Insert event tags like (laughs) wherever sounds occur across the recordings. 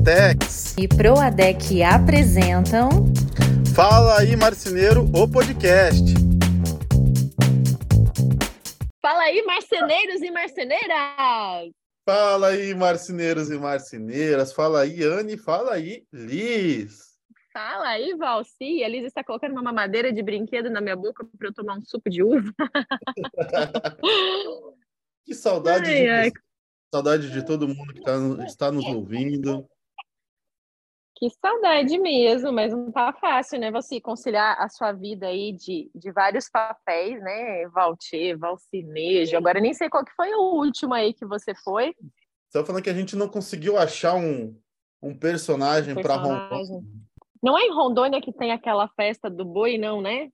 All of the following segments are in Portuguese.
Duratex e Proadec apresentam Fala aí Marceneiro, o podcast. Fala aí marceneiros e marceneiras. Fala aí marceneiros e marceneiras. Fala aí Anne, fala aí Liz. Fala aí, Valci. A Liz está colocando uma mamadeira de brinquedo na minha boca para eu tomar um suco de uva. (laughs) que saudade ai, de ai. Saudade de todo mundo que tá, está nos ouvindo. Que saudade mesmo, mas não tá fácil, né? Você conciliar a sua vida aí de, de vários papéis, né? Valtier, Valcinejo. Agora nem sei qual que foi o último aí que você foi. Você tá falando que a gente não conseguiu achar um, um personagem, um personagem. para Rondônia. Não é em Rondônia que tem aquela festa do boi, não, né?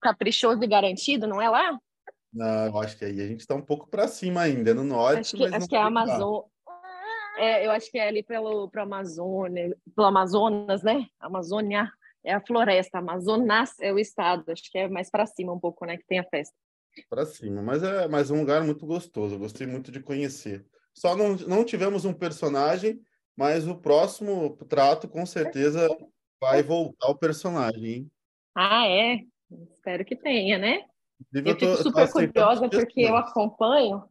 Caprichoso e garantido, não é lá? Não, eu acho que aí a gente está um pouco para cima ainda, no norte. Acho que, acho que é a Amazônia. É, eu acho que é ali pelo pro Amazônia, pelo Amazonas, né? Amazônia é a floresta, Amazonas é o estado. Acho que é mais para cima um pouco, né? Que tem a festa. Para cima, mas é mais um lugar muito gostoso. Eu gostei muito de conhecer. Só não, não tivemos um personagem, mas o próximo trato com certeza vai voltar o personagem. Hein? Ah, é? Espero que tenha, né? Eu, eu fico super curiosa porque eu acompanho.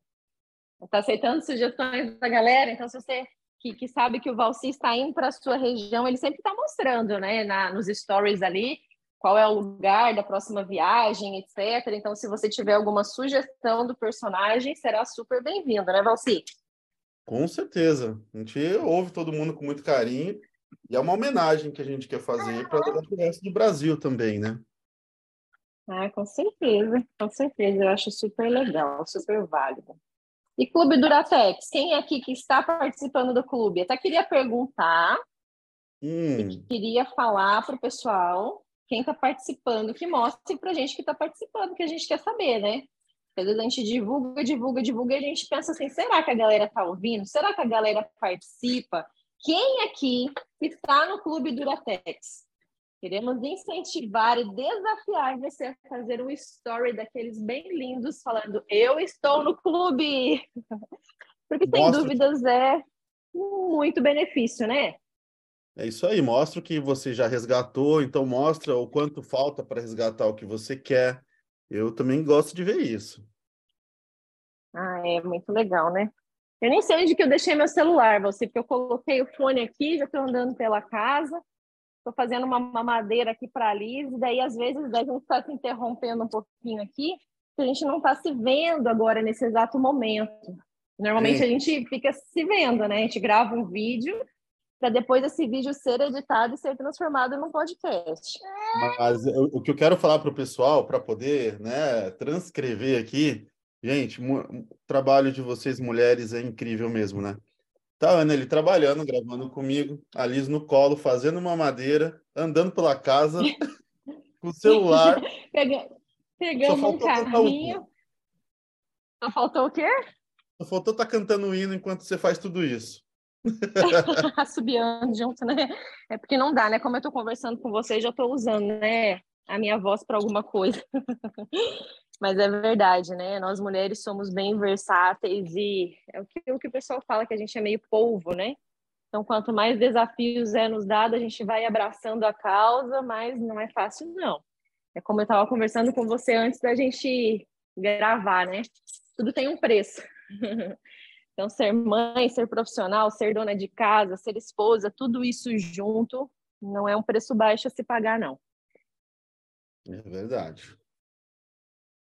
Está aceitando sugestões da galera, então se você que, que sabe que o Valci está indo para a sua região, ele sempre está mostrando, né, na, nos stories ali, qual é o lugar da próxima viagem, etc. Então, se você tiver alguma sugestão do personagem, será super bem-vindo, né, Valci? Com certeza. A gente ouve todo mundo com muito carinho e é uma homenagem que a gente quer fazer para o resto do Brasil também, né? Ah, com certeza, com certeza. Eu acho super legal, super válido. E Clube Duratex, quem é aqui que está participando do clube? Até queria perguntar hum. e queria falar para o pessoal quem está participando, que mostre para a gente que está participando, que a gente quer saber, né? Às vezes a gente divulga, divulga, divulga e a gente pensa assim: será que a galera está ouvindo? Será que a galera participa? Quem aqui está no Clube Duratex? Queremos incentivar e desafiar você a fazer um story daqueles bem lindos, falando: Eu estou no clube! (laughs) Porque, sem Mostra... dúvidas, é muito benefício, né? É isso aí, mostra o que você já resgatou, então mostra o quanto falta para resgatar o que você quer. Eu também gosto de ver isso. Ah, é muito legal, né? Eu nem sei onde que eu deixei meu celular, você, porque eu coloquei o fone aqui, já estou andando pela casa estou fazendo uma mamadeira aqui para a Liz, e daí às vezes a gente está se interrompendo um pouquinho aqui, porque a gente não está se vendo agora nesse exato momento. Normalmente a gente fica se vendo, né? A gente grava um vídeo para depois esse vídeo ser editado e ser transformado num podcast. Mas eu, o que eu quero falar para o pessoal, para poder né, transcrever aqui, gente, o trabalho de vocês mulheres é incrível mesmo, né? Tá Ana ele trabalhando, gravando comigo, a Liz no colo, fazendo uma madeira, andando pela casa, (laughs) com o celular. Pega, pegamos um carrinho. Só faltou o quê? Só faltou estar tá cantando o hino enquanto você faz tudo isso. (laughs) Subiando junto, né? É porque não dá, né? Como eu estou conversando com vocês, já estou usando, né? A minha voz para alguma coisa. Mas é verdade, né? Nós mulheres somos bem versáteis e é o que, o que o pessoal fala que a gente é meio polvo, né? Então, quanto mais desafios é nos dado, a gente vai abraçando a causa, mas não é fácil, não. É como eu estava conversando com você antes da gente gravar, né? Tudo tem um preço. (laughs) então, ser mãe, ser profissional, ser dona de casa, ser esposa, tudo isso junto não é um preço baixo a se pagar, não. É verdade.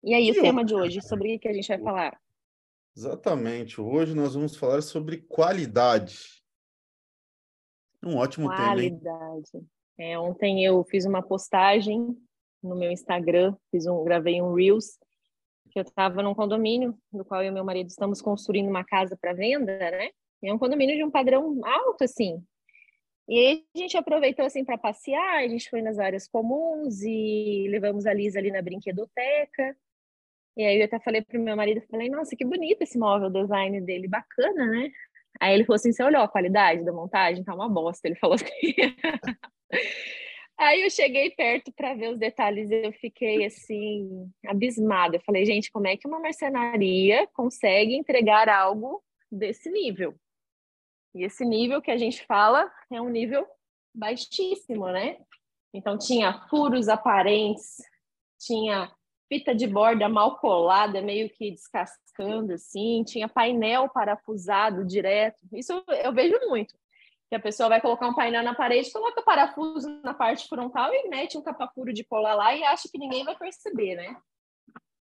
E aí, e o tema de hoje, sobre o que a gente vai falar? Exatamente. Hoje nós vamos falar sobre qualidade. Um ótimo qualidade. tema. Qualidade. É, ontem eu fiz uma postagem no meu Instagram, fiz um, gravei um Reels, que eu estava num condomínio, no qual eu e meu marido estamos construindo uma casa para venda, né? é um condomínio de um padrão alto, assim. E aí a gente aproveitou assim para passear, a gente foi nas áreas comuns e levamos a Lisa ali na brinquedoteca. E aí eu até falei pro meu marido, falei, nossa, que bonito esse móvel, o design dele, bacana, né? Aí ele falou assim, você olhou a qualidade da montagem? Tá uma bosta. Ele falou assim. (laughs) aí eu cheguei perto para ver os detalhes e eu fiquei assim, abismada. Eu falei, gente, como é que uma marcenaria consegue entregar algo desse nível? E esse nível que a gente fala é um nível baixíssimo, né? Então tinha furos aparentes, tinha fita de borda mal colada, meio que descascando assim, tinha painel parafusado direto. Isso eu vejo muito. Que a pessoa vai colocar um painel na parede, coloca parafuso na parte frontal e mete um capa-furo de cola lá e acha que ninguém vai perceber, né?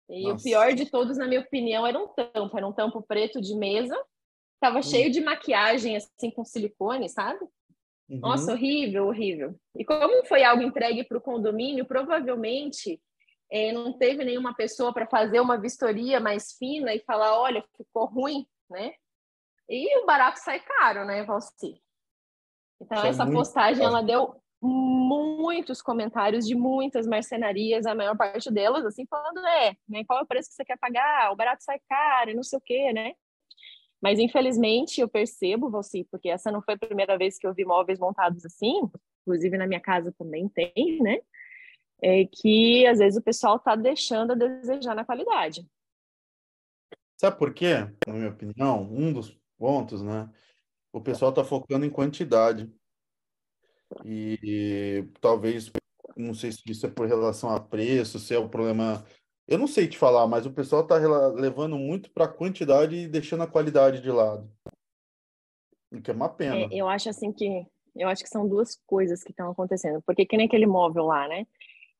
E Nossa. o pior de todos, na minha opinião, era um tampo, era um tampo preto de mesa, tava hum. cheio de maquiagem assim com silicone, sabe? Uhum. Nossa, horrível, horrível. E como foi algo entregue para o condomínio, provavelmente é, não teve nenhuma pessoa para fazer uma vistoria mais fina e falar, olha, ficou ruim, né? E o barato sai caro, né, Valci? Então, essa postagem, caro. ela deu muitos comentários de muitas marcenarias, a maior parte delas, assim, falando, é, né, qual é o preço que você quer pagar? O barato sai caro, e não sei o quê, né? Mas, infelizmente, eu percebo, Valci, porque essa não foi a primeira vez que eu vi móveis montados assim, inclusive na minha casa também tem, né? É que às vezes o pessoal está deixando a desejar na qualidade. Sabe por quê? Na minha opinião, um dos pontos, né? O pessoal está focando em quantidade. E, talvez, não sei se isso é por relação a preço, se é o problema. Eu não sei te falar, mas o pessoal está levando muito para a quantidade e deixando a qualidade de lado. O que é uma pena. É, eu acho assim que eu acho que são duas coisas que estão acontecendo. Porque que nem aquele móvel lá, né?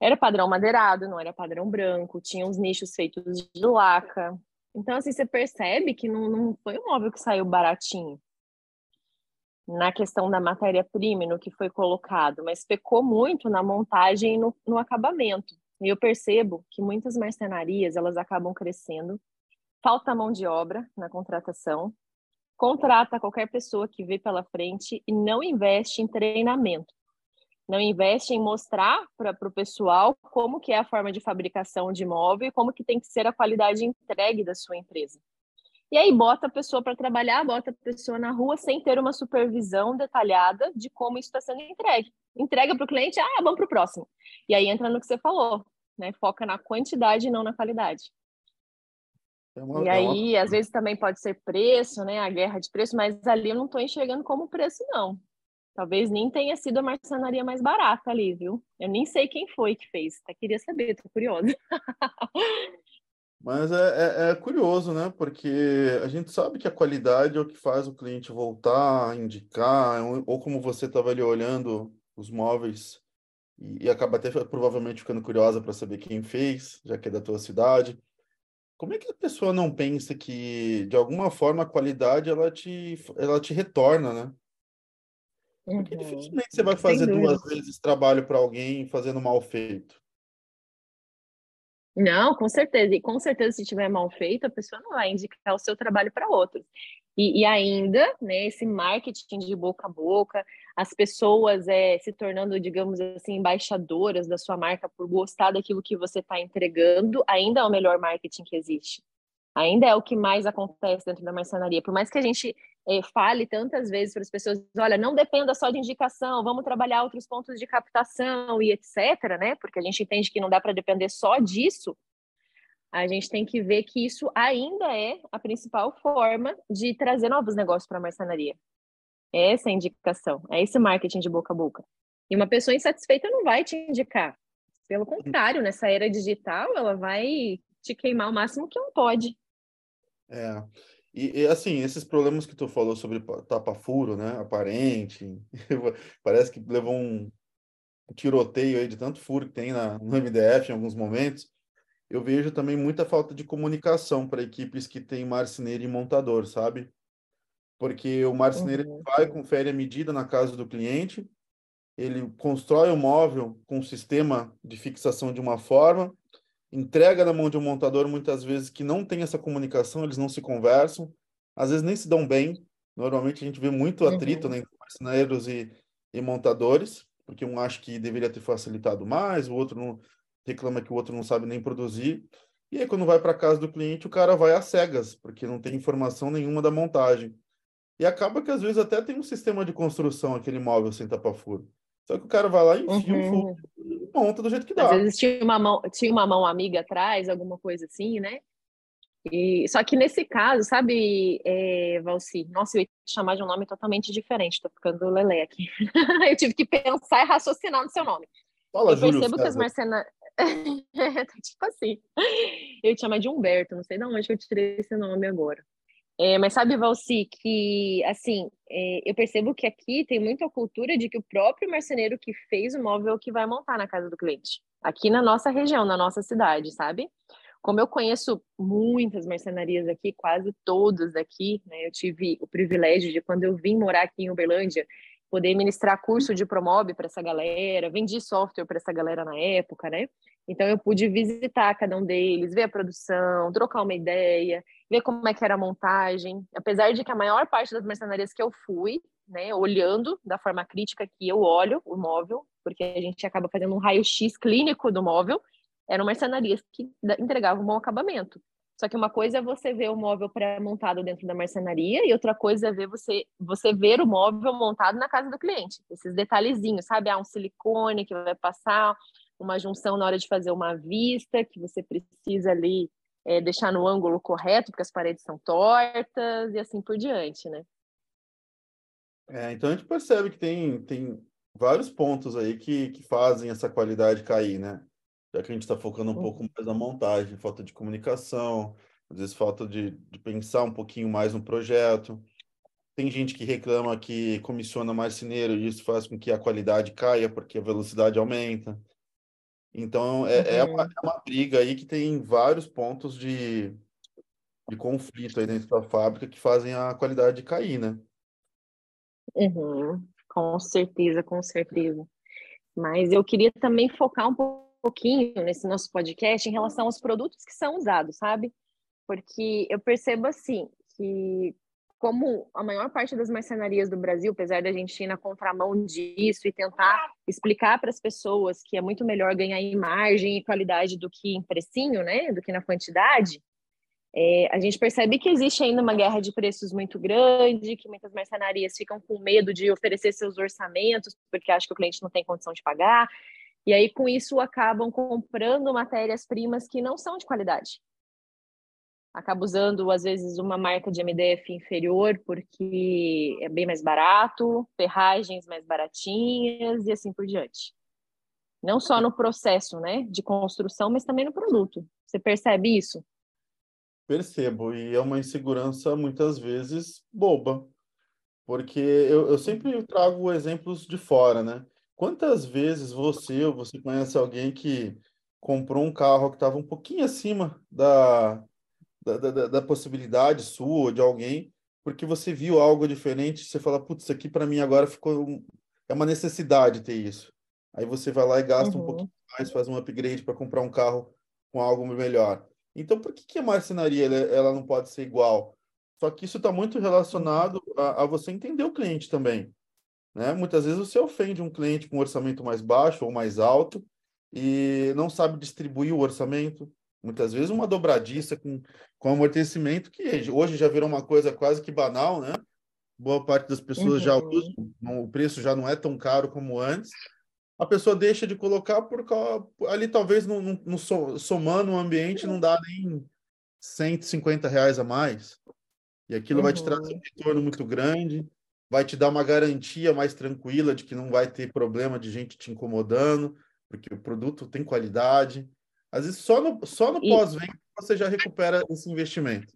Era padrão madeirado, não era padrão branco, tinha uns nichos feitos de laca. Então, assim, você percebe que não, não foi um móvel que saiu baratinho na questão da matéria-prima no que foi colocado, mas pecou muito na montagem e no, no acabamento. E eu percebo que muitas marcenarias, elas acabam crescendo, falta mão de obra na contratação, contrata qualquer pessoa que vê pela frente e não investe em treinamento não investe em mostrar para o pessoal como que é a forma de fabricação de imóvel e como que tem que ser a qualidade entregue da sua empresa. E aí bota a pessoa para trabalhar, bota a pessoa na rua sem ter uma supervisão detalhada de como isso está sendo entregue. Entrega para o cliente, ah, vamos para o próximo. E aí entra no que você falou, né? Foca na quantidade e não na qualidade. É uma, e aí, é uma... às vezes também pode ser preço, né? A guerra de preço, mas ali eu não estou enxergando como preço, não. Talvez nem tenha sido a marcenaria mais barata ali, viu? Eu nem sei quem foi que fez. Até queria saber, tô curiosa. (laughs) Mas é, é, é, curioso, né? Porque a gente sabe que a qualidade é o que faz o cliente voltar, indicar, ou, ou como você estava ali olhando os móveis e, e acaba até provavelmente ficando curiosa para saber quem fez, já que é da tua cidade. Como é que a pessoa não pensa que, de alguma forma, a qualidade ela te, ela te retorna, né? Porque uhum. dificilmente você vai fazer duas vezes trabalho para alguém fazendo mal feito. Não, com certeza. E com certeza, se tiver mal feito, a pessoa não vai indicar o seu trabalho para outros. E, e, ainda, né, esse marketing de boca a boca, as pessoas é, se tornando, digamos assim, embaixadoras da sua marca por gostar daquilo que você está entregando, ainda é o melhor marketing que existe. Ainda é o que mais acontece dentro da marcenaria. Por mais que a gente é, fale tantas vezes para as pessoas, olha, não dependa só de indicação, vamos trabalhar outros pontos de captação e etc, né? Porque a gente entende que não dá para depender só disso. A gente tem que ver que isso ainda é a principal forma de trazer novos negócios para a marcenaria. É essa indicação, é esse marketing de boca a boca. E uma pessoa insatisfeita não vai te indicar. Pelo contrário, nessa era digital, ela vai te queimar o máximo que ela pode. É. E, e, assim, esses problemas que tu falou sobre tapa-furo, né, aparente, (laughs) parece que levou um tiroteio aí de tanto furo que tem na, no MDF em alguns momentos. Eu vejo também muita falta de comunicação para equipes que têm marceneiro e montador, sabe? Porque o marceneiro uhum. vai, confere a medida na casa do cliente, ele constrói o móvel com um sistema de fixação de uma forma, entrega na mão de um montador muitas vezes que não tem essa comunicação, eles não se conversam, às vezes nem se dão bem. Normalmente a gente vê muito atrito uhum. né, entre marceneiros e, e montadores, porque um acha que deveria ter facilitado mais, o outro não reclama que o outro não sabe nem produzir. E aí, quando vai para casa do cliente, o cara vai às cegas, porque não tem informação nenhuma da montagem. E acaba que às vezes até tem um sistema de construção aquele móvel sem tapa-furo. Só que o cara vai lá e enfia uhum. um furo monta do jeito que dá. Às vezes tinha uma mão, tinha uma mão amiga atrás, alguma coisa assim, né? E, só que nesse caso, sabe, é, Valci? Nossa, eu ia te chamar de um nome totalmente diferente, tô ficando lelé aqui. (laughs) eu tive que pensar e raciocinar no seu nome. Fala, eu Júlio percebo que as mercenárias. (laughs) tipo assim. Eu ia te chamar de Humberto, não sei de onde eu tirei esse nome agora. É, mas sabe, Valci, que assim, é, eu percebo que aqui tem muita cultura de que o próprio marceneiro que fez o móvel que vai montar na casa do cliente. Aqui na nossa região, na nossa cidade, sabe? Como eu conheço muitas marcenarias aqui, quase todas daqui, né? Eu tive o privilégio de, quando eu vim morar aqui em Uberlândia, poder ministrar curso de Promob para essa galera, vendi software para essa galera na época, né? Então eu pude visitar cada um deles, ver a produção, trocar uma ideia, ver como é que era a montagem. Apesar de que a maior parte das mercenarias que eu fui, né, olhando da forma crítica que eu olho o móvel, porque a gente acaba fazendo um raio-x clínico do móvel, eram marcenarias que entregavam um bom acabamento. Só que uma coisa é você ver o móvel pré-montado dentro da marcenaria e outra coisa é ver você, você ver o móvel montado na casa do cliente. Esses detalhezinhos, sabe? Ah, um silicone que vai passar, uma junção na hora de fazer uma vista, que você precisa ali é, deixar no ângulo correto, porque as paredes são tortas e assim por diante, né? É, então a gente percebe que tem, tem vários pontos aí que, que fazem essa qualidade cair, né? Já que a gente está focando um Uhum. pouco mais na montagem, falta de comunicação, às vezes falta de, de pensar um pouquinho mais no projeto. Tem gente que reclama que comissiona marceneiro e isso faz com que a qualidade caia porque a velocidade aumenta. Então, é, é, uma, Uhum. é uma briga aí que tem vários pontos de, de conflito aí dentro da fábrica que fazem a qualidade cair, né? Uhum. Com certeza, com certeza. Mas eu queria também focar um pouquinho nesse nosso podcast em relação aos produtos que são usados, sabe? Porque eu percebo assim que como a maior parte das marcenarias do Brasil, apesar da gente ir na contramão disso e tentar explicar para as pessoas que é muito melhor ganhar em margem e qualidade do que em precinho, né, do que na quantidade, é, a gente percebe que existe ainda uma guerra de preços muito grande, que muitas marcenarias ficam com medo de oferecer seus orçamentos, porque acham que o cliente não tem condição de pagar, e aí com isso acabam comprando matérias-primas que não são de qualidade. Acaba usando, às vezes, uma marca de MDF inferior porque é bem mais barato, ferragens mais baratinhas e assim por diante. Não só no processo né, de construção, mas também no produto. Você percebe isso? Percebo, e é uma insegurança muitas vezes boba, porque eu, eu sempre trago exemplos de fora, né? Quantas vezes você ou você conhece alguém que comprou um carro que estava um pouquinho acima da, da, da, da possibilidade sua ou de alguém, porque você viu algo diferente, você fala, putz, isso aqui para mim agora ficou um... é uma necessidade ter isso. Aí você vai lá e gasta um Uhum. pouquinho mais, faz um upgrade para comprar um carro com algo melhor. Então, por que, que a marcenaria ela, ela não pode ser igual? Só que isso está muito relacionado a, a você entender o cliente também. Né? Muitas vezes você ofende um cliente com um orçamento mais baixo ou mais alto e não sabe distribuir o orçamento. Muitas vezes uma dobradiça com, com amortecimento, que hoje já virou uma coisa quase que banal, né? Boa parte das pessoas já Uhum. usam, não- o preço já não é tão caro como antes. A pessoa deixa de colocar por ali talvez no, no, no so- somando o ambiente não dá nem 150 reais a mais. E aquilo vai te trazer um Uhum. retorno muito grande, vai te dar uma garantia mais tranquila de que não vai ter problema de gente te incomodando, porque o produto tem qualidade. Às vezes só no, só no pós-venda você já recupera esse investimento.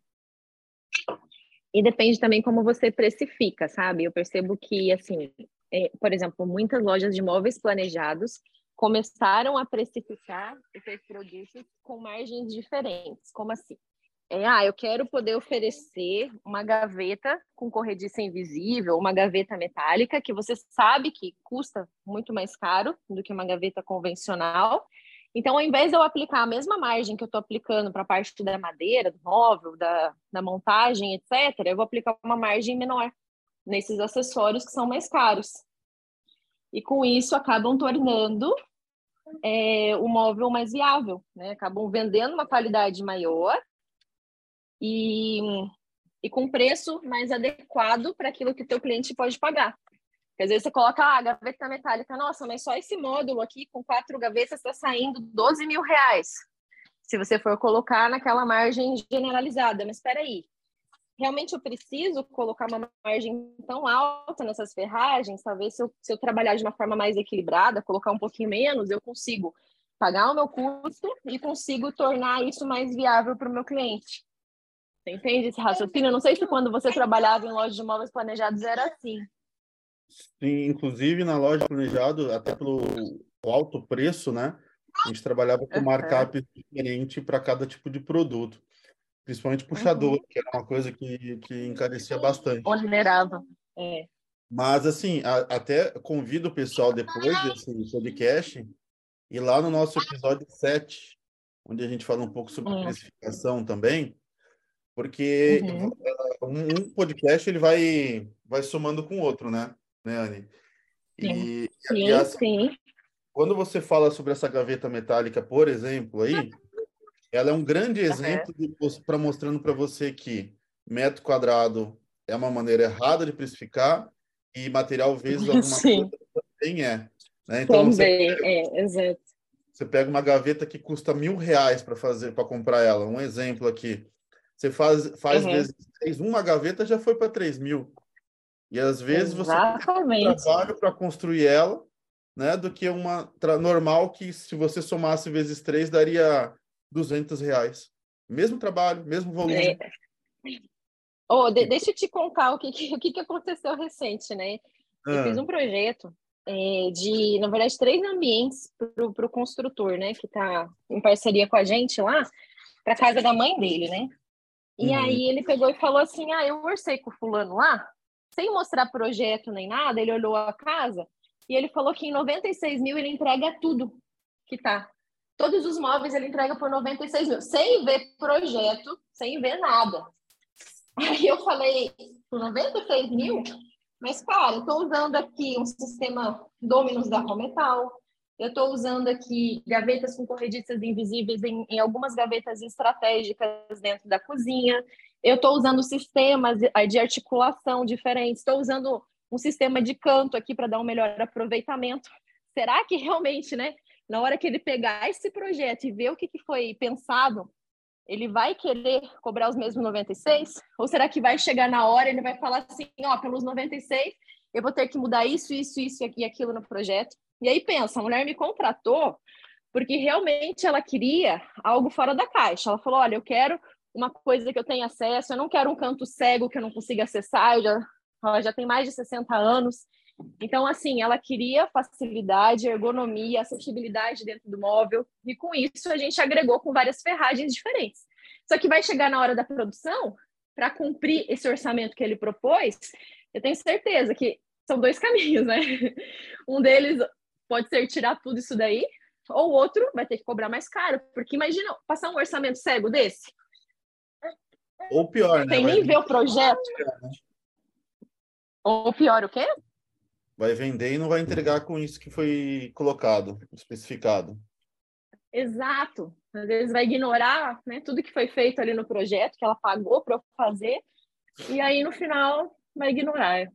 E depende também como você precifica, sabe? Eu percebo que, assim, é, por exemplo, muitas lojas de móveis planejados começaram a precificar os seus produtos com margens diferentes. Como assim? É, ah, eu quero poder oferecer uma gaveta com corrediça invisível, uma gaveta metálica, que você sabe que custa muito mais caro do que uma gaveta convencional. Então, ao invés de eu aplicar a mesma margem que eu estou aplicando para a parte da madeira, do móvel, da, da montagem, etc., eu vou aplicar uma margem menor nesses acessórios que são mais caros. E com isso acabam tornando é, o móvel mais viável, né? Acabam vendendo uma qualidade maior e, e com preço mais adequado para aquilo que o teu cliente pode pagar. Porque às vezes você coloca ah, a gaveta metálica, nossa, mas só esse módulo aqui com quatro gavetas está saindo 12 mil reais. Se você for colocar naquela margem generalizada, mas espera aí, realmente eu preciso colocar uma margem tão alta nessas ferragens, talvez se eu, se eu trabalhar de uma forma mais equilibrada, colocar um pouquinho menos, eu consigo pagar o meu custo e consigo tornar isso mais viável para o meu cliente. Você entende esse raciocínio? Eu não sei se quando você trabalhava em loja de móveis planejados era assim. Sim, inclusive na loja planejado, até pelo alto preço, né? A gente trabalhava com markup uhum. diferente para cada tipo de produto principalmente puxador, uhum. que era uma coisa que, que encarecia bastante. Onerava, é. Mas, assim, a, até convido o pessoal depois desse podcast e lá no nosso episódio 7, onde a gente fala um pouco sobre uhum. precificação também, porque uhum. um, podcast ele vai, vai somando com o outro, né, né Anne? E, sim, e sim. Quando você fala sobre essa gaveta metálica, por exemplo, aí, ela é um grande exemplo uhum. para mostrando para você que metro quadrado é uma maneira errada de precificar e material vezes (laughs) alguma Sim. coisa também é. Né? Então, também, pega, é, exato. Você pega uma gaveta que custa mil reais para fazer, para comprar ela. Um exemplo aqui. Você faz, faz uhum. vezes três, uma gaveta já foi para três mil. E às vezes Exatamente. você tem trabalho para construir ela, né? Do que uma normal que se você somasse vezes três daria 200 reais. Mesmo trabalho, mesmo volume. É. Oh, de, deixa eu te contar o que, que, o que, que aconteceu recente, né? Eu ah. fiz um projeto é, de, na verdade, três ambientes para o construtor, né? Que está em parceria com a gente lá, para casa da mãe dele, né? E uhum. aí ele pegou e falou assim: Ah, eu orcei com o fulano lá, sem mostrar projeto nem nada, ele olhou a casa e ele falou que em 96 mil ele entrega tudo que tá. Todos os móveis ele entrega por 96 mil, sem ver projeto, sem ver nada. (laughs) Aí eu falei, por 96 mil? Mas, cara, eu estou usando aqui um sistema Dominus da Rometal, eu estou usando aqui gavetas com corrediças invisíveis em, em, algumas gavetas estratégicas dentro da cozinha. Eu estou usando sistemas de articulação diferentes. Estou usando um sistema de canto aqui para dar um melhor aproveitamento. (laughs) Será que realmente, né? na hora que ele pegar esse projeto e ver o que, que foi pensado, ele vai querer cobrar os mesmos 96? Ou será que vai chegar na hora e ele vai falar assim, ó, pelos 96 eu vou ter que mudar isso, isso, isso e aquilo no projeto? E aí pensa, a mulher me contratou porque realmente ela queria algo fora da caixa. Ela falou, olha, eu quero uma coisa que eu tenha acesso, eu não quero um canto cego que eu não consiga acessar, eu já, ela já tem mais de 60 anos, então, assim, ela queria facilidade, ergonomia, acessibilidade dentro do móvel, e com isso a gente agregou com várias ferragens diferentes. Só que vai chegar na hora da produção, para cumprir esse orçamento que ele propôs, eu tenho certeza que são dois (laughs) caminhos, né? Um deles pode ser tirar tudo isso daí, ou o outro vai ter que cobrar mais caro, porque imagina passar um orçamento cego desse. Ou pior, né? Sem nem ver o projeto. Né? Ou pior, o quê? vai vender e não vai entregar com isso que foi colocado, especificado. Exato. Às vezes vai ignorar né, tudo que foi feito ali no projeto, que ela pagou para fazer, e aí no final vai ignorar.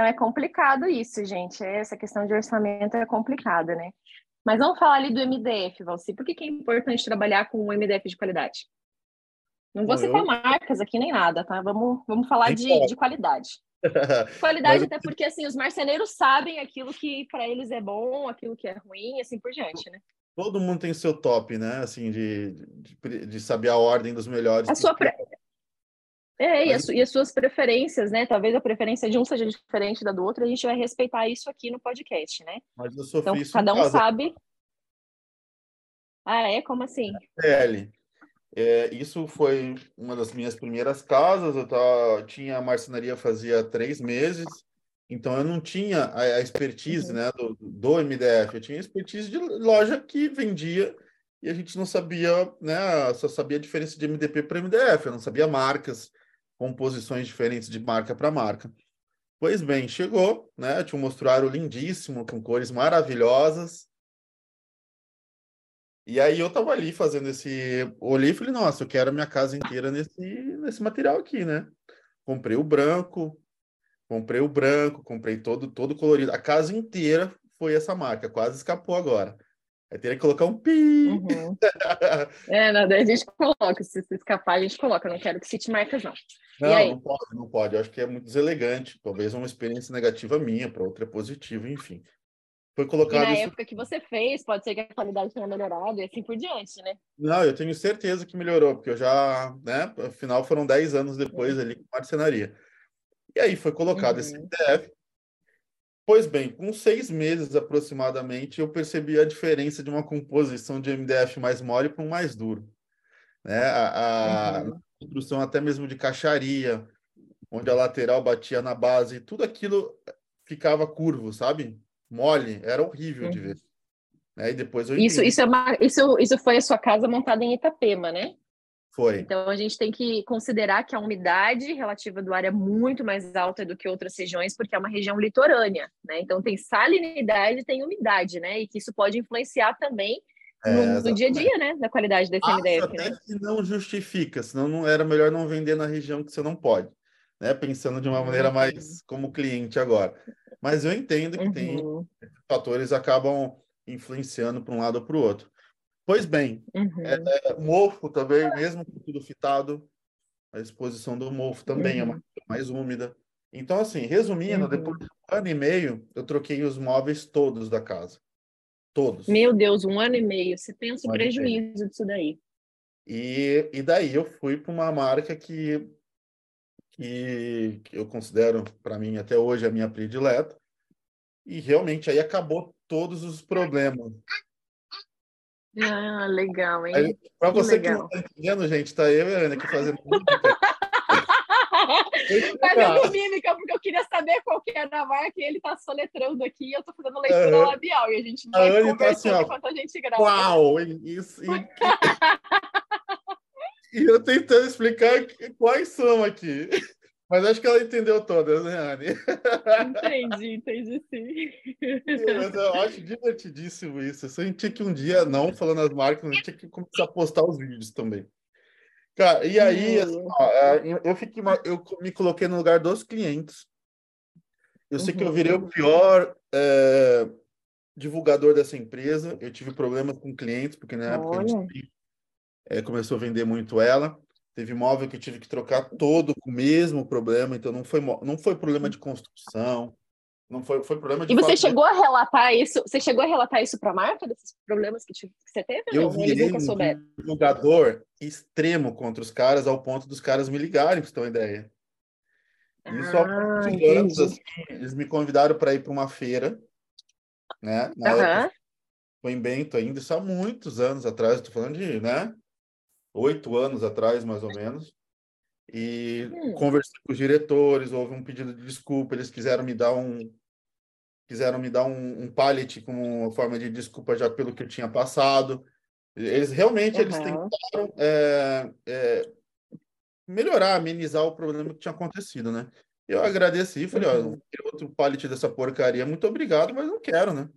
Então é complicado isso, gente. Essa questão de orçamento é complicada, né? Mas vamos falar ali do MDF, Valci. Por que, que é importante trabalhar com um MDF de qualidade? Não vou citar eu... marcas aqui nem nada, tá? Vamos, vamos falar de, de qualidade. (laughs) Qualidade, até porque assim, os marceneiros sabem aquilo que para eles é bom, aquilo que é ruim, assim por diante, né? Todo mundo tem seu top, né? Assim, de, de, de saber a ordem dos melhores. A sua pre... É, e, e, as suas preferências, né? Talvez a preferência de um seja diferente da do outro, a gente vai respeitar isso aqui no podcast, né? Mas eu sou então, cada um sabe. Ah, é? Como assim? PL. É, isso foi uma das minhas primeiras casas. Eu tava, tinha a marcenaria fazia três meses, então eu não tinha a, a expertise uhum. né, do, do MDF. Eu tinha expertise de loja que vendia e a gente não sabia, né? Só sabia a diferença de MDP para MDF. Eu não sabia marcas, composições diferentes de marca para marca. Pois bem, chegou, né? Tinha um mostruário lindíssimo, com cores maravilhosas. E aí eu tava ali fazendo esse. Olhei e falei, nossa, eu quero a minha casa inteira nesse, nesse material aqui, né? Comprei o branco, comprei o branco, comprei todo, todo colorido. A casa inteira foi essa marca, quase escapou agora. Aí teria que colocar um pi. Uhum. (laughs) é, não, daí a gente coloca. Se, se escapar, a gente coloca. Eu não quero que cite marcas, não. Não, não pode, não pode. Eu acho que é muito deselegante. Talvez uma experiência negativa minha, para outra é positiva, enfim. Foi colocado. E na isso... época que você fez, pode ser que a qualidade tenha melhorado e assim por diante, né? Não, eu tenho certeza que melhorou, porque eu já, né? Afinal, foram 10 anos depois uhum. ali com marcenaria. E aí foi colocado uhum. esse MDF. Pois bem, com seis meses aproximadamente, eu percebi a diferença de uma composição de MDF mais mole para um mais duro. Né? A, a uhum. Construção até mesmo de caixaria, onde a lateral batia na base, tudo aquilo ficava curvo, sabe? Mole, era horrível uhum. de ver. Né? E depois isso, isso, é uma, isso, isso foi a sua casa montada em Itapema, né? Foi. Então a gente tem que considerar que a umidade relativa do ar é muito mais alta do que outras regiões, porque é uma região litorânea, né? Então tem salinidade, tem umidade, né? E que isso pode influenciar também é, no dia a dia, né? Da qualidade desse Acho MDF. Até né? que não justifica, senão não era melhor não vender na região que você não pode, né? Pensando de uma maneira mais como cliente agora. Mas eu entendo que uhum. tem fatores acabam influenciando para um lado ou para o outro. Pois bem, uhum. é, mofo também, mesmo com tudo fitado, a exposição do mofo também uhum. é mais úmida. Então, assim, resumindo, uhum. depois de um ano e meio, eu troquei os móveis todos da casa. Todos. Meu Deus, um ano e meio. Você pensa o prejuízo disso daí. E, e daí eu fui para uma marca que, que, que eu considero, para mim, até hoje, a minha predileta. E realmente aí acabou todos os problemas. Ah, legal, hein? Para você legal. que não está entendendo, gente, tá eu e a Ana aqui fazendo. (laughs) fazendo mímica, porque eu queria saber qual que era a marca e ele está soletrando aqui e eu estou fazendo leitura uhum. labial e a gente vai a conversando tá assim, enquanto a gente grava. Uau! Isso, e, (laughs) e eu tentando explicar quais são aqui. (laughs) Mas acho que ela entendeu todas, né, Anne? Entendi, entendi sim. Mas eu acho divertidíssimo isso. Eu senti que um dia, não falando as marcas, eu tinha que começar a postar os vídeos também. Cara, e aí, assim, ó, é, eu, fiquei, eu me coloquei no lugar dos clientes. Eu sei uhum. que eu virei o pior é, divulgador dessa empresa. Eu tive problemas com clientes, porque na época a gente é, começou a vender muito ela. Teve imóvel que eu tive que trocar todo com o mesmo problema, então não foi, não foi problema de construção, não foi, foi problema de. E você chegou a relatar isso? Você chegou a relatar isso para a marca desses problemas que, que você teve? Eu não? virei um divulgador extremo contra os caras, ao ponto dos caras me ligarem, para ter uma ideia. Isso ah, há anos, assim, eles me convidaram para ir para uma feira, né? Na uhum. época, foi em Bento ainda, isso há muitos anos atrás, estou falando de, né? oito anos atrás, mais ou menos. E hum. conversei com os diretores, houve um pedido de desculpa, eles quiseram me dar um quiseram me dar um, um pallet como forma de desculpa já pelo que eu tinha passado. Eles realmente uhum. eles tentaram é, é, melhorar, amenizar o problema que tinha acontecido, né? Eu agradeci, falei, uhum. ó, outro pallet dessa porcaria, muito obrigado, mas não quero, né?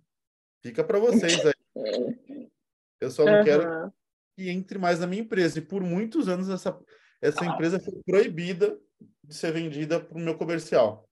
Fica para vocês aí. Eu só não uhum. quero que entre mais na minha empresa. E por muitos anos essa, essa empresa foi proibida de ser vendida para o meu comercial.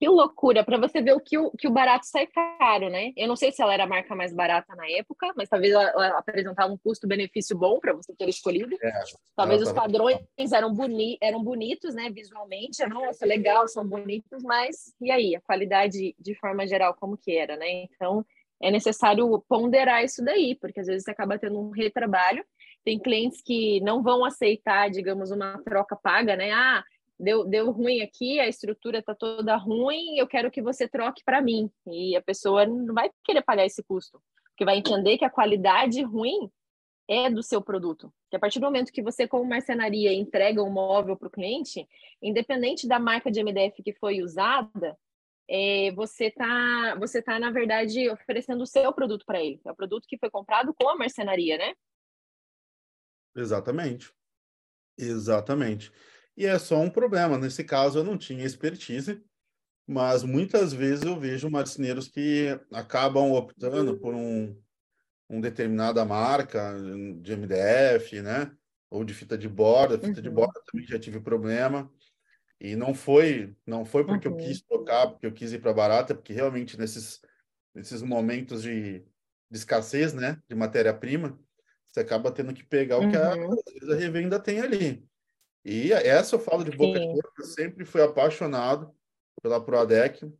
Que loucura, para você ver o que, o que o barato sai caro, né? Eu não sei se ela era a marca mais barata na época, mas talvez ela, ela apresentava um custo-benefício bom para você ter escolhido. É, talvez os padrões eram, boni eram bonitos, né, visualmente. Nossa, legal, são bonitos, mas e aí? A qualidade, de forma geral, como que era, né? Então, é necessário ponderar isso daí, porque às vezes você acaba tendo um retrabalho. Tem clientes que não vão aceitar, digamos, uma troca paga, né? Ah, deu, deu ruim aqui, a estrutura está toda ruim, eu quero que você troque para mim. E a pessoa não vai querer pagar esse custo, porque vai entender que a qualidade ruim é do seu produto. Que a partir do momento que você, como marcenaria, entrega um móvel para o cliente, independente da marca de MDF que foi usada, é, você está, você tá, na verdade, oferecendo o seu produto para ele. É o produto que foi comprado com a marcenaria, né? Exatamente. Exatamente. E é só um problema. Nesse caso, eu não tinha expertise, mas muitas vezes eu vejo marceneiros que acabam optando por um, um determinada marca de MDF, né? Ou de fita de borda. Fita uhum. de borda também já tive problema. E não foi, não foi porque uhum. eu quis trocar, porque eu quis ir para barata, porque realmente nesses, nesses momentos de, de escassez, né, de matéria-prima, você acaba tendo que pegar o que a, Uhum. a revenda tem ali. E essa eu falo de boca de Sim. boca, eu sempre fui apaixonado pela Proadec.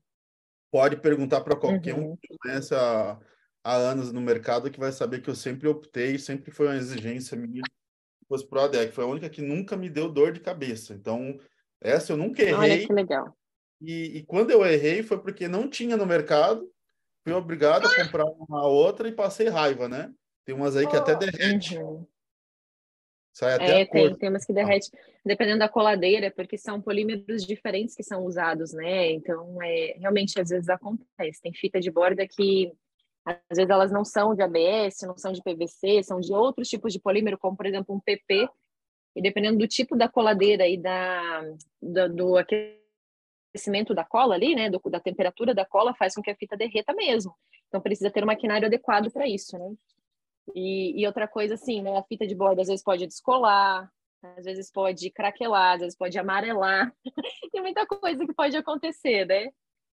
Pode perguntar para qualquer um Uhum. que conhece há, há anos no mercado que vai saber que eu sempre optei, sempre foi uma exigência minha que fosse Proadec. Foi a única que nunca me deu dor de cabeça. Então, essa eu nunca Olha errei. que legal. E, e quando eu errei foi porque não tinha no mercado, fui obrigado a comprar uma outra e passei raiva, né? Tem umas aí que até derrete, Uhum. Sai até É, a cor. tem, tem umas que derrete, dependendo da coladeira, porque são polímeros diferentes que são usados, né? Então, é, realmente, às vezes acontece. Tem fita de borda que, às vezes, elas não são de ABS, não são de PVC, são de outros tipos de polímero, como, por exemplo, um PP, e dependendo do tipo da coladeira e da, da- do aquecimento da cola ali, né, do- da temperatura da cola, faz com que a fita derreta mesmo. Então, precisa ter um maquinário adequado para isso, né? E, e outra coisa, assim, né, a fita de borda às vezes pode descolar, às vezes pode craquelar, às vezes pode amarelar. (laughs) Tem muita coisa que pode acontecer, né?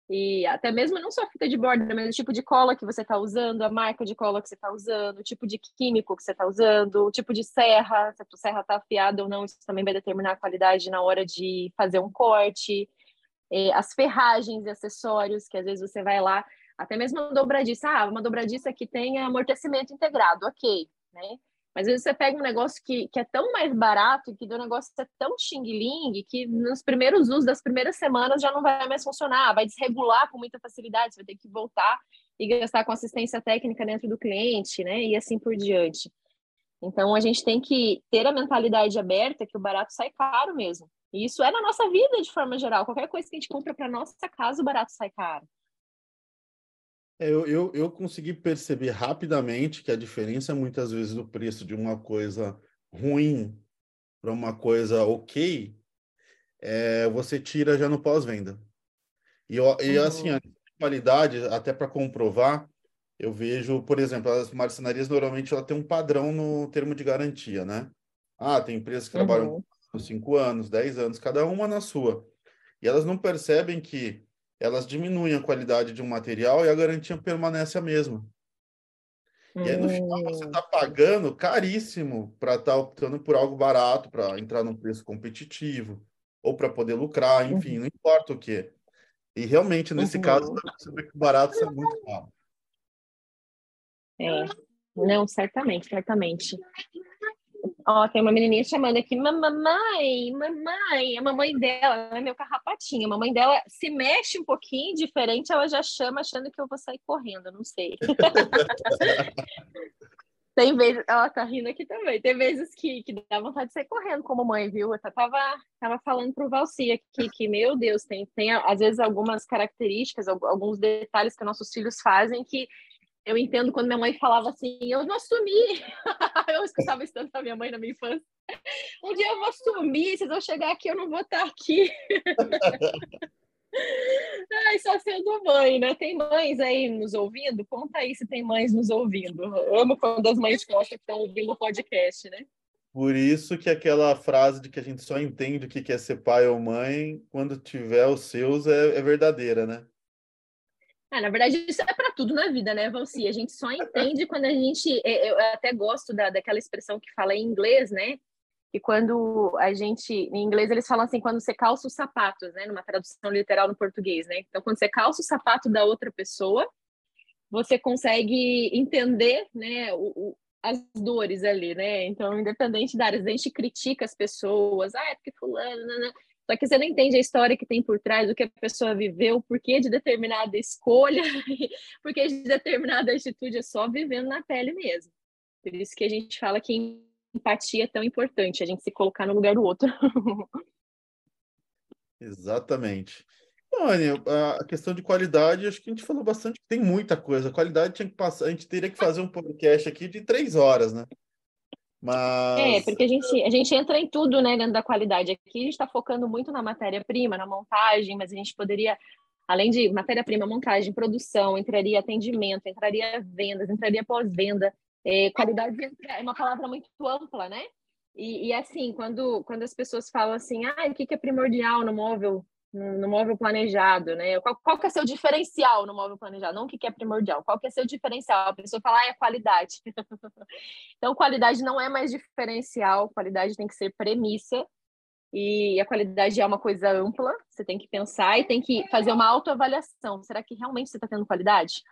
E até mesmo não só a fita de borda, mas o tipo de cola que você está usando, a marca de cola que você está usando, o tipo de químico que você está usando, o tipo de serra, se a tua serra está afiada ou não, isso também vai determinar a qualidade na hora de fazer um corte. As ferragens e acessórios, que às vezes você vai lá, até mesmo uma dobradiça, ah, uma dobradiça que tenha amortecimento integrado, ok, né? Mas às vezes você pega um negócio que, que é tão mais barato, que o negócio é tão xing-ling, que nos primeiros usos das primeiras semanas já não vai mais funcionar, vai desregular com muita facilidade, você vai ter que voltar e gastar com assistência técnica dentro do cliente, né? E assim por diante. Então a gente tem que ter a mentalidade aberta que o barato sai caro mesmo. E isso é na nossa vida de forma geral. Qualquer coisa que a gente compra para nossa casa, o barato sai caro. É, Eu, eu, eu consegui perceber rapidamente que a diferença, muitas vezes, do preço de uma coisa ruim para uma coisa ok, é, você tira já no pós-venda. E, e assim, Uhum. a qualidade, até para comprovar, eu vejo, por exemplo, as marcenarias normalmente ela tem um padrão no termo de garantia, né? Ah, tem empresas que trabalham Uhum. por 5 anos, 10 anos, cada uma na sua. E elas não percebem que elas diminuem a qualidade de um material e a garantia permanece a mesma. E aí, no final, você Hum. está pagando caríssimo para estar optando por algo barato, para entrar num preço competitivo, ou para poder lucrar, enfim, não importa o quê. E realmente, nesse Uhum. caso, você vê que o barato sai muito caro. É. Não, certamente, certamente. Ó, tem uma menininha chamando aqui, mamãe, mamãe, a mamãe dela, ela é meu carrapatinho, a mamãe dela se mexe um pouquinho diferente, ela já chama achando que eu vou sair correndo, não sei. (laughs) Tem vezes, ela tá rindo aqui também, tem vezes que, que dá vontade de sair correndo com a mamãe, viu? Eu tava, tava falando pro Valci aqui que, meu Deus, tem, tem às vezes algumas características, al- alguns detalhes que nossos filhos fazem que eu entendo quando minha mãe falava assim, eu vou sumir. (laughs) eu escutava isso tanto da minha mãe na minha infância. Um dia eu vou sumir, vocês vão chegar aqui, eu não vou estar aqui. (laughs) Ai, só sendo mãe, né? Tem mães aí nos ouvindo? Conta aí se tem mães nos ouvindo. Eu amo quando as mães mostram que estão ouvindo o podcast, né? Por isso que aquela frase de que a gente só entende o que é ser pai ou mãe quando tiver os seus é, é verdadeira, né? Ah, na verdade, isso é para tudo na vida, né, Valci? A gente só entende quando a gente. é, Eu até gosto da, daquela expressão que fala em inglês, né? Que quando a gente. Em inglês, eles falam assim, quando você calça os sapatos, né? Numa tradução literal no português, né? Então, quando você calça o sapato da outra pessoa, você consegue entender, né? O, o- as dores ali, né? Então, independente da área, a gente critica as pessoas, ah, é porque fulano, né, né. Só que você não entende a história que tem por trás, do que a pessoa viveu, o porquê de determinada escolha, (laughs) porque de determinada atitude é só vivendo na pele mesmo. Por isso que a gente fala que empatia é tão importante, a gente se colocar no lugar do outro. (laughs) Exatamente. A a questão de qualidade, acho que a gente falou bastante, tem muita coisa. A qualidade tinha que passar, a gente teria que fazer um podcast aqui de três horas, né? É, Mas porque a gente, a gente entra em tudo, né, dentro da qualidade. Aqui a gente está focando muito na matéria-prima, na montagem, mas a gente poderia, além de matéria-prima, montagem, produção, entraria atendimento, entraria vendas, entraria pós-venda. É, qualidade é uma palavra muito ampla, né? E, e assim, quando, quando as pessoas falam assim, ah, o que, que é primordial no móvel no móvel planejado, né? Qual, qual que é seu diferencial no móvel planejado? Não o que, que é primordial, qual que é seu diferencial? A pessoa fala, ah, é qualidade. (laughs) então, qualidade não é mais diferencial, qualidade tem que ser premissa, e a qualidade é uma coisa ampla, você tem que pensar e tem que fazer uma autoavaliação. Será que realmente você está tendo qualidade?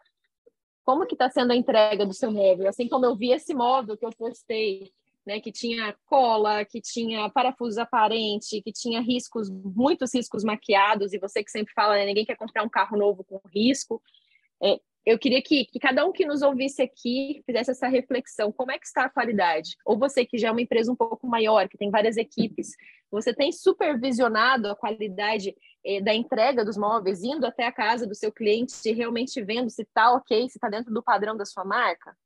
Como que está sendo a entrega do seu móvel? Assim como eu vi esse móvel que eu postei, né, que tinha cola, que tinha parafusos aparente, que tinha riscos, muitos riscos maquiados, e você que sempre fala, né, ninguém quer comprar um carro novo com risco. É, eu queria que, que, cada um que nos ouvisse aqui fizesse essa reflexão. Como é que está a qualidade? Ou você que já é uma empresa um pouco maior, que tem várias equipes, você tem supervisionado a qualidade eh, da entrega dos móveis, indo até a casa do seu cliente e realmente vendo se está ok, se está dentro do padrão da sua marca?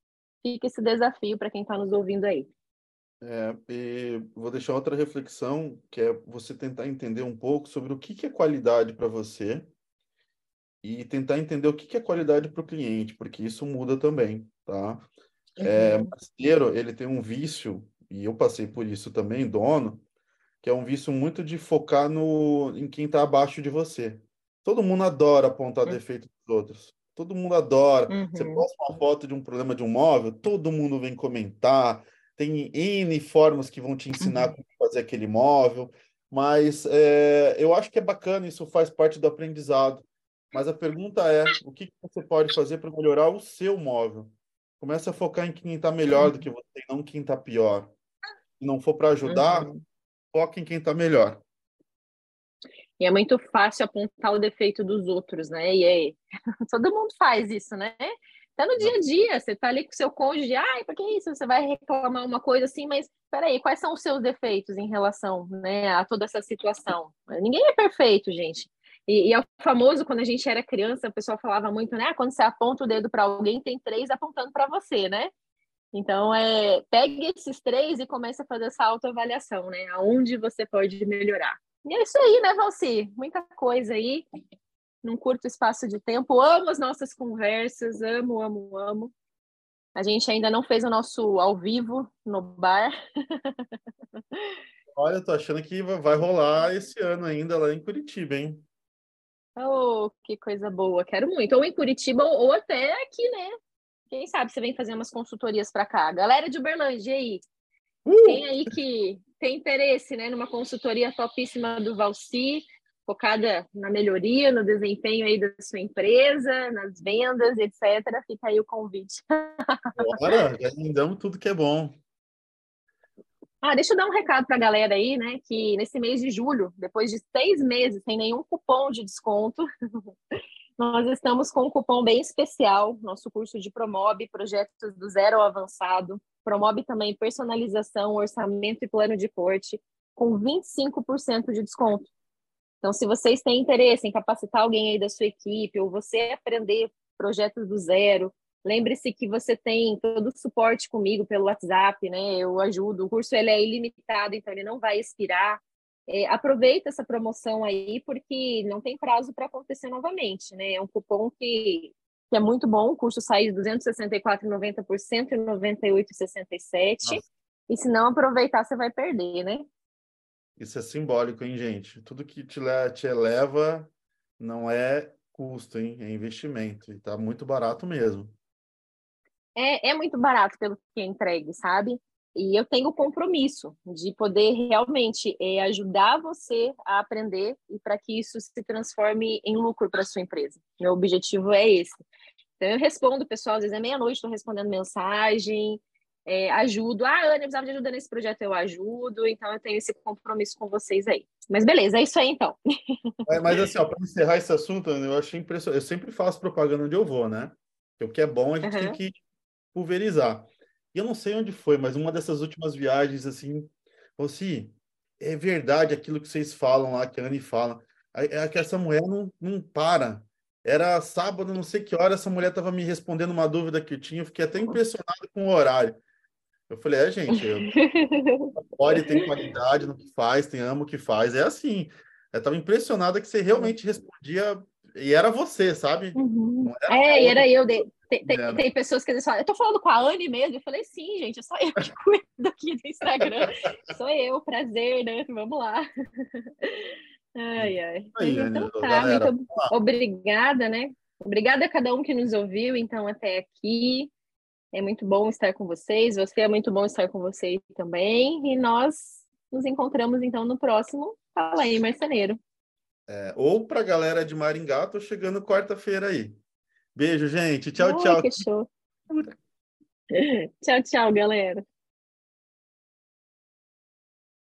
Fica esse desafio para quem está nos ouvindo aí. É, e vou deixar outra reflexão, que é você tentar entender um pouco sobre o que, que é qualidade para você e tentar entender o que, que é qualidade para o cliente, porque isso muda também, tá? É, uhum. É, marceneiro, ele tem um vício, e eu passei por isso também, dono, que é um vício muito de focar no, em quem está abaixo de você. Todo mundo adora apontar uhum. defeito dos outros. Todo mundo adora. Uhum. Você posta uma foto de um problema de um móvel, todo mundo vem comentar, tem N formas que vão te ensinar uhum. como fazer aquele móvel, mas é, eu acho que é bacana, isso faz parte do aprendizado. Mas a pergunta é, o que você pode fazer para melhorar o seu móvel? Começa a focar em quem está melhor do que você, não quem está pior. Se não for para ajudar, uhum. foca em quem está melhor. E é muito fácil apontar o defeito dos outros, né? E aí, (laughs) todo mundo faz isso, né? Até no dia a dia, você tá ali com seu cônjuge, ai, por que isso? Você vai reclamar uma coisa assim, mas peraí, quais são os seus defeitos em relação né, a toda essa situação? Ninguém é perfeito, gente. E, e é o famoso, quando a gente era criança, o pessoal falava muito, né? Ah, quando você aponta o dedo para alguém, tem três apontando para você, né? Então, é, pegue esses três e comece a fazer essa autoavaliação, né? Aonde você pode melhorar. E é isso aí, né, Valci? Muita coisa aí num curto espaço de tempo. Amo as nossas conversas, amo, amo, amo. A gente ainda não fez o nosso ao vivo no bar. Olha, eu tô achando que vai rolar esse ano ainda lá em Curitiba, hein? Oh, que coisa boa, quero muito. Ou em Curitiba ou, até aqui, né? Quem sabe você vem fazer umas consultorias para cá. Galera de Uberlândia, e aí? Uh! Tem aí que tem interesse, né, numa consultoria topíssima do Valci, focada na melhoria, no desempenho aí da sua empresa, nas vendas, etc. Fica aí o convite. Bora, já tudo que é bom. Ah, deixa eu dar um recado para a galera aí, né? Que nesse mês de julho, depois de seis meses sem nenhum cupom de desconto, (laughs) nós estamos com um cupom bem especial. Nosso curso de Promob, projetos do zero ao avançado. Promob também personalização, orçamento e plano de corte, com 25% de desconto. Então, se vocês têm interesse em capacitar alguém aí da sua equipe, ou você aprender projetos do zero, lembre-se que você tem todo o suporte comigo pelo WhatsApp, né? Eu ajudo. O curso ele é ilimitado, então ele não vai expirar. É, aproveita essa promoção aí, porque não tem prazo para acontecer novamente, né? É um cupom que, que é muito bom. O curso sai de 264,90 por 198,67. E se não aproveitar, você vai perder, né? Isso é simbólico, hein, gente? Tudo que te, te eleva não é custo, hein? É investimento. E tá muito barato mesmo. É, é muito barato pelo que é entregue, sabe? E eu tenho o compromisso de poder realmente é, ajudar você a aprender e para que isso se transforme em lucro para sua empresa. Meu objetivo é esse. Então, eu respondo, pessoal, às vezes é meia-noite, estou respondendo mensagem, é, ajudo. Ah, Ana, eu precisava de ajuda nesse projeto, eu ajudo. Então, eu tenho esse compromisso com vocês aí. Mas beleza, é isso aí então. É, mas assim, para encerrar esse assunto, eu achei impressionante. Eu sempre faço propaganda onde eu vou, né? Porque o que é bom, a gente uhum. tem que pulverizar. E eu não sei onde foi, mas uma dessas últimas viagens, assim, assim, é verdade aquilo que vocês falam lá, que a Anne fala. É que essa mulher não, não para. Era sábado, não sei que hora, essa mulher estava me respondendo uma dúvida que eu tinha, eu fiquei até impressionado com o horário. Eu falei, é, gente, pode (laughs) ter qualidade no que faz, tem amo o que faz, é assim. Eu estava impressionada que você realmente respondia e era você, sabe? Uhum. Era é, e era eu. De, tem, tem, tem, pessoas que dizem, falam, eu tô falando com a Anne mesmo. Eu falei, sim, gente, é só eu que (laughs) cuido aqui do Instagram. Sou eu, prazer, né? Vamos lá. Ai, ai. Aí, então tá, galera, muito obrigada, né? Obrigada a cada um que nos ouviu, então, até aqui. É muito bom estar com vocês. Você é muito bom estar com vocês também. E nós nos encontramos, então, no próximo Fala aí, Marceneiro. É, ou para a galera de Maringá, tô chegando quarta-feira aí. Beijo, gente. Tchau, oh, tchau. (laughs) Tchau, tchau, galera.